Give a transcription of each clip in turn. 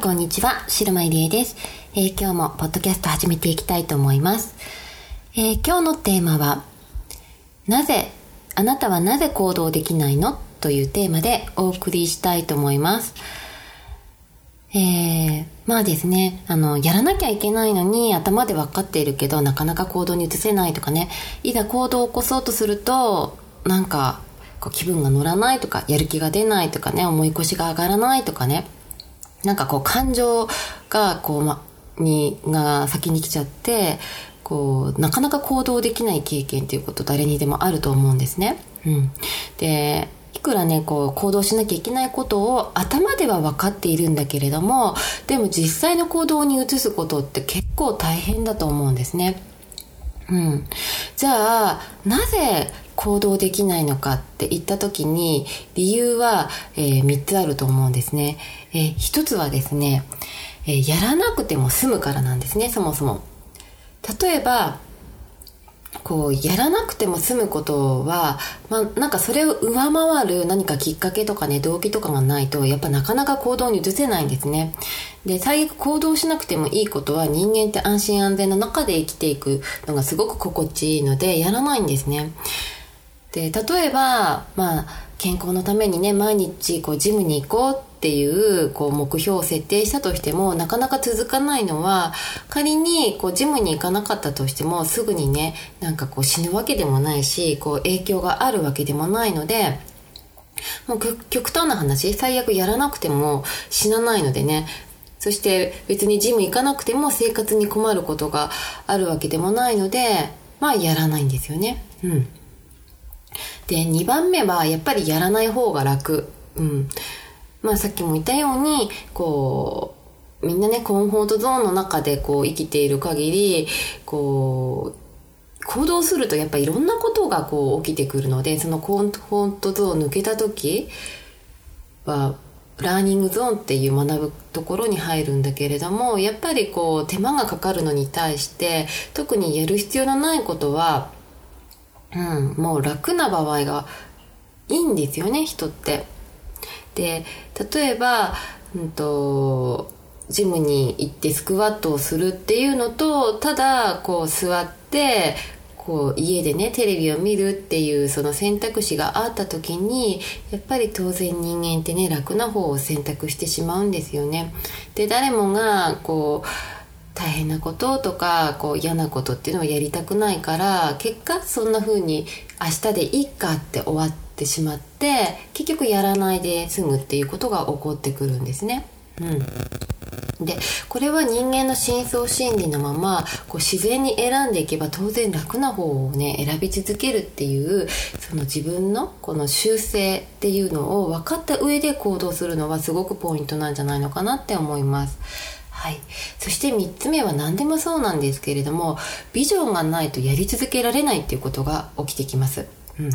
こんにちは、白間入江です、えー、今日もポッドキャスト始めていきたいと思います。えー、今日のテーマは、なぜ、あなたはなぜ行動できないの？というテーマでお送りしたいと思います。えー、まあですね、あの、やらなきゃいけないのに頭で分かっているけど、なかなか行動に移せないとかね、いざ行動を起こそうとすると、なんか、こう気分が乗らないとか、やる気が出ないとかね、思い越しが上がらないとかね、なんかこう感情がこう、ま、に、が先に来ちゃって、こう、なかなか行動できない経験っていうこと誰にでもあると思うんですね。うん。で、いくらねこう行動しなきゃいけないことを頭では分かっているんだけれどもでも実際の行動に移すことって結構大変だと思うんですね。うん、じゃあなぜ行動できないのかって言った時に理由は、えー、3つあると思うんですね。えー、1つはですね、えー、やらなくても済むからなんですねそもそも。例えばこうやらなくても済むことは、まあ、なんかそれを上回る何かきっかけとかね動機とかがないとやっぱなかなか行動に移せないんですねで最悪行動しなくてもいいことは人間って安心安全の中で生きていくのがすごく心地いいのでやらないんですねで例えばまあ健康のためにね毎日こうジムに行こうっていうこう目標を設定したとしてもなかなか続かないのは仮にこうジムに行かなかったとしてもすぐにねなんかこう死ぬわけでもないしこう影響があるわけでもないのでもう極端な話最悪やらなくても死なないのでね。そして別にジム行かなくても生活に困ることがあるわけでもないのでまあやらないんですよね。うん。で2番目はやっぱりやらない方が楽。うん。まあさっきも言ったように、こう、みんなね、コンフォートゾーンの中でこう生きている限り、こう、行動するとやっぱいろんなことがこう起きてくるので、そのコンフォートゾーン抜けた時は、ラーニングゾーンっていう学ぶところに入るんだけれどもやっぱりこう手間がかかるのに対して特にやる必要のないことは、うん、もう楽な場合がいいんですよね人って。で例えば、うんと、ジムに行ってスクワットをするっていうのとただこう座ってこう家でねテレビを見るっていうその選択肢があった時にやっぱり当然人間ってね楽な方を選択してしまうんですよね。で誰もがこう大変なこととかこう嫌なことっていうのをやりたくないから結果そんな風に明日でいいかって終わってしまって結局やらないで済むっていうことが起こってくるんですね。うん、でこれは人間の深層心理のままこう自然に選んでいけば当然楽な方をね選び続けるっていうその自分のこの習性っていうのを分かった上で行動するのはすごくポイントなんじゃないのかなって思います。はい、そして3つ目は何でもそうなんですけれどもビジョンがないとやり続けられないっていうことが起きてきます。うん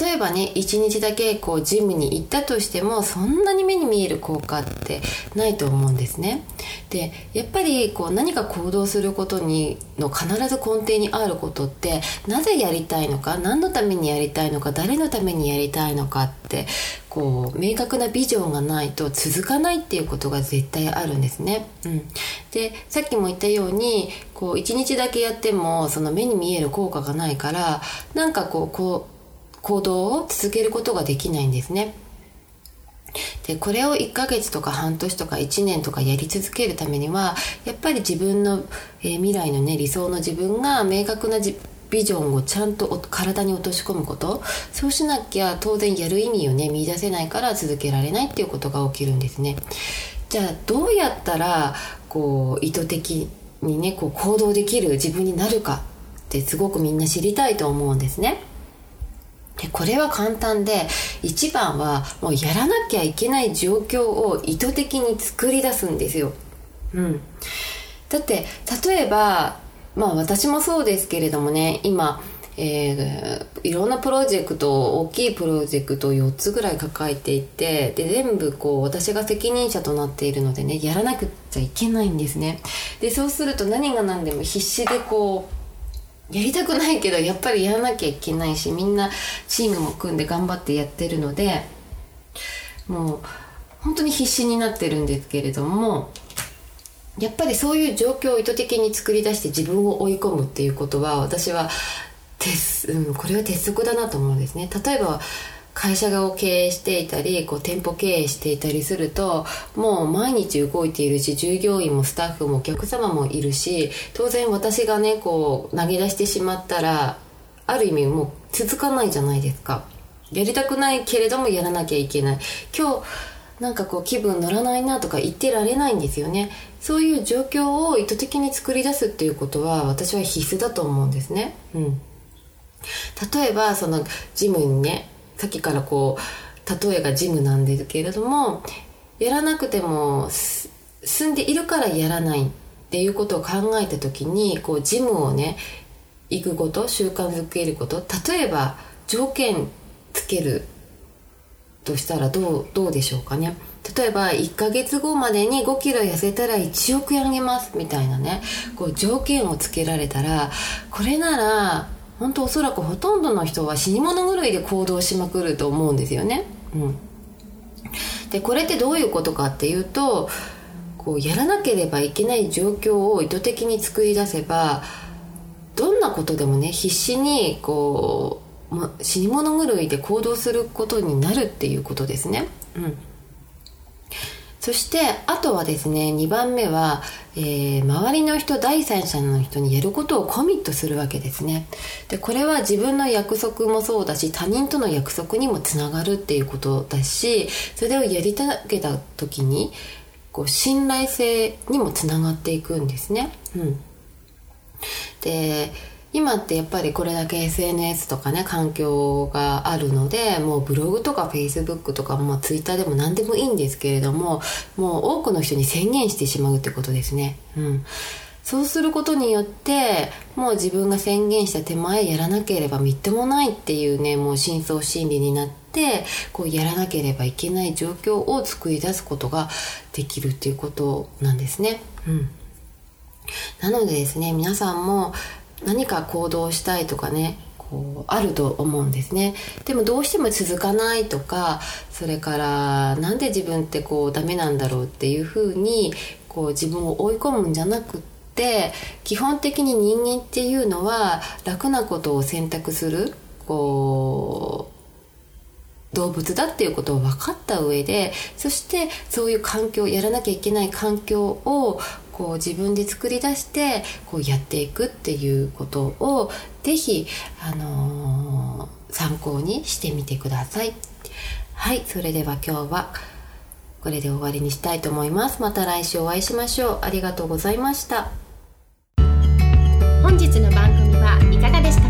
例えばね1日だけこうジムに行ったとしてもそんなに目に見える効果ってないと思うんですねでやっぱりこう何か行動することにの必ず根底にあることってなぜやりたいのか何のためにやりたいのか誰のためにやりたいのかってこう明確なビジョンがないと続かないっていうことが絶対あるんですね。うん、でさっきも言ったようにこう1日だけやってもその目に見える効果がないからなんかこうこう行動を続けることができないんですね。でこれを1ヶ月とか半年とか1年とかやり続けるためにはやっぱり自分の、えー、未来のね理想の自分が明確なビジョンをちゃんと体に落とし込むことそうしなきゃ当然やる意味をね見出せないから続けられないっていうことが起きるんですねじゃあどうやったらこう意図的にねこう行動できる自分になるかってすごくみんな知りたいと思うんですね。でこれは簡単で一番はもうやらなきゃいけない状況を意図的に作り出すんですよ。うん、だって例えばまあ私もそうですけれどもね今えー、いろんなプロジェクト大きいプロジェクトを4つぐらい抱えていてで全部こう私が責任者となっているのでねやらなくちゃいけないんですねでそうすると何が何でも必死でこうやりたくないけどやっぱりやらなきゃいけないしみんなチームも組んで頑張ってやってるのでもう本当に必死になってるんですけれどもやっぱりそういう状況を意図的に作り出して自分を追い込むっていうことは私は鉄、うん、これは鉄則だなと思うんですね。例えば会社を経営していたりこう店舗経営していたりするともう毎日動いているし従業員もスタッフもお客様もいるし当然私がねこう投げ出してしまったらある意味もう続かないじゃないですか。やりたくないけれどもやらなきゃいけない。今日なんかこう気分乗らないなとか言ってられないんですよね。そういう状況を意図的に作り出すっていうことは私は必須だと思うんですね。うん。例えばそのジムにねさっきからこう例えがジムなんですけれどもやらなくても住んでいるからやらないっていうことを考えた時にこうジムをね行くこと習慣づけること例えば条件つけるとしたらどうどうでしょうかね。例えば1ヶ月後までに5キロ痩せたら1億円あげますみたいなねこう条件をつけられたらこれなら本当おそらくほとんどの人は死に物狂いで行動しまくると思うんですよね。うん、でこれってどういうことかっていうとこうやらなければいけない状況を意図的に作り出せばどんなことでもね必死にこう死に物狂いで行動することになるっていうことですね。うんそしてあとはですね2番目は、えー、周りの人第三者の人にやることをコミットするわけですねでこれは自分の約束もそうだし他人との約束にもつながるっていうことだしそれをやり遂げた時にこう信頼性にもつながっていくんですね。うん、で今ってやっぱりこれだけ SNS とかね環境があるのでもうブログとか Facebook とか、まあ、Twitter でも何でもいいんですけれどももう多くの人に宣言してしまうってことですね。うんそうすることによってもう自分が宣言した手前やらなければみっともないっていうねもう深層心理になってこうやらなければいけない状況を作り出すことができるっていうことなんですね。うん、なのでですね皆さんも何か行動したいとかねこうあると思うんですね。でもどうしても続かないとかそれからなんで自分ってこうダメなんだろうっていうふうにこう自分を追い込むんじゃなくって基本的に人間っていうのは楽なことを選択するこう動物だっていうことを分かった上でそしてそういう環境やらなきゃいけない環境をこう自分で作り出してこうやっていくっていうことを是非、あのー、参考にしてみてください。はいそれでは今日はこれで終わりにしたいと思います。また来週お会いしましょう。ありがとうございました。本日の番組はいかがでした？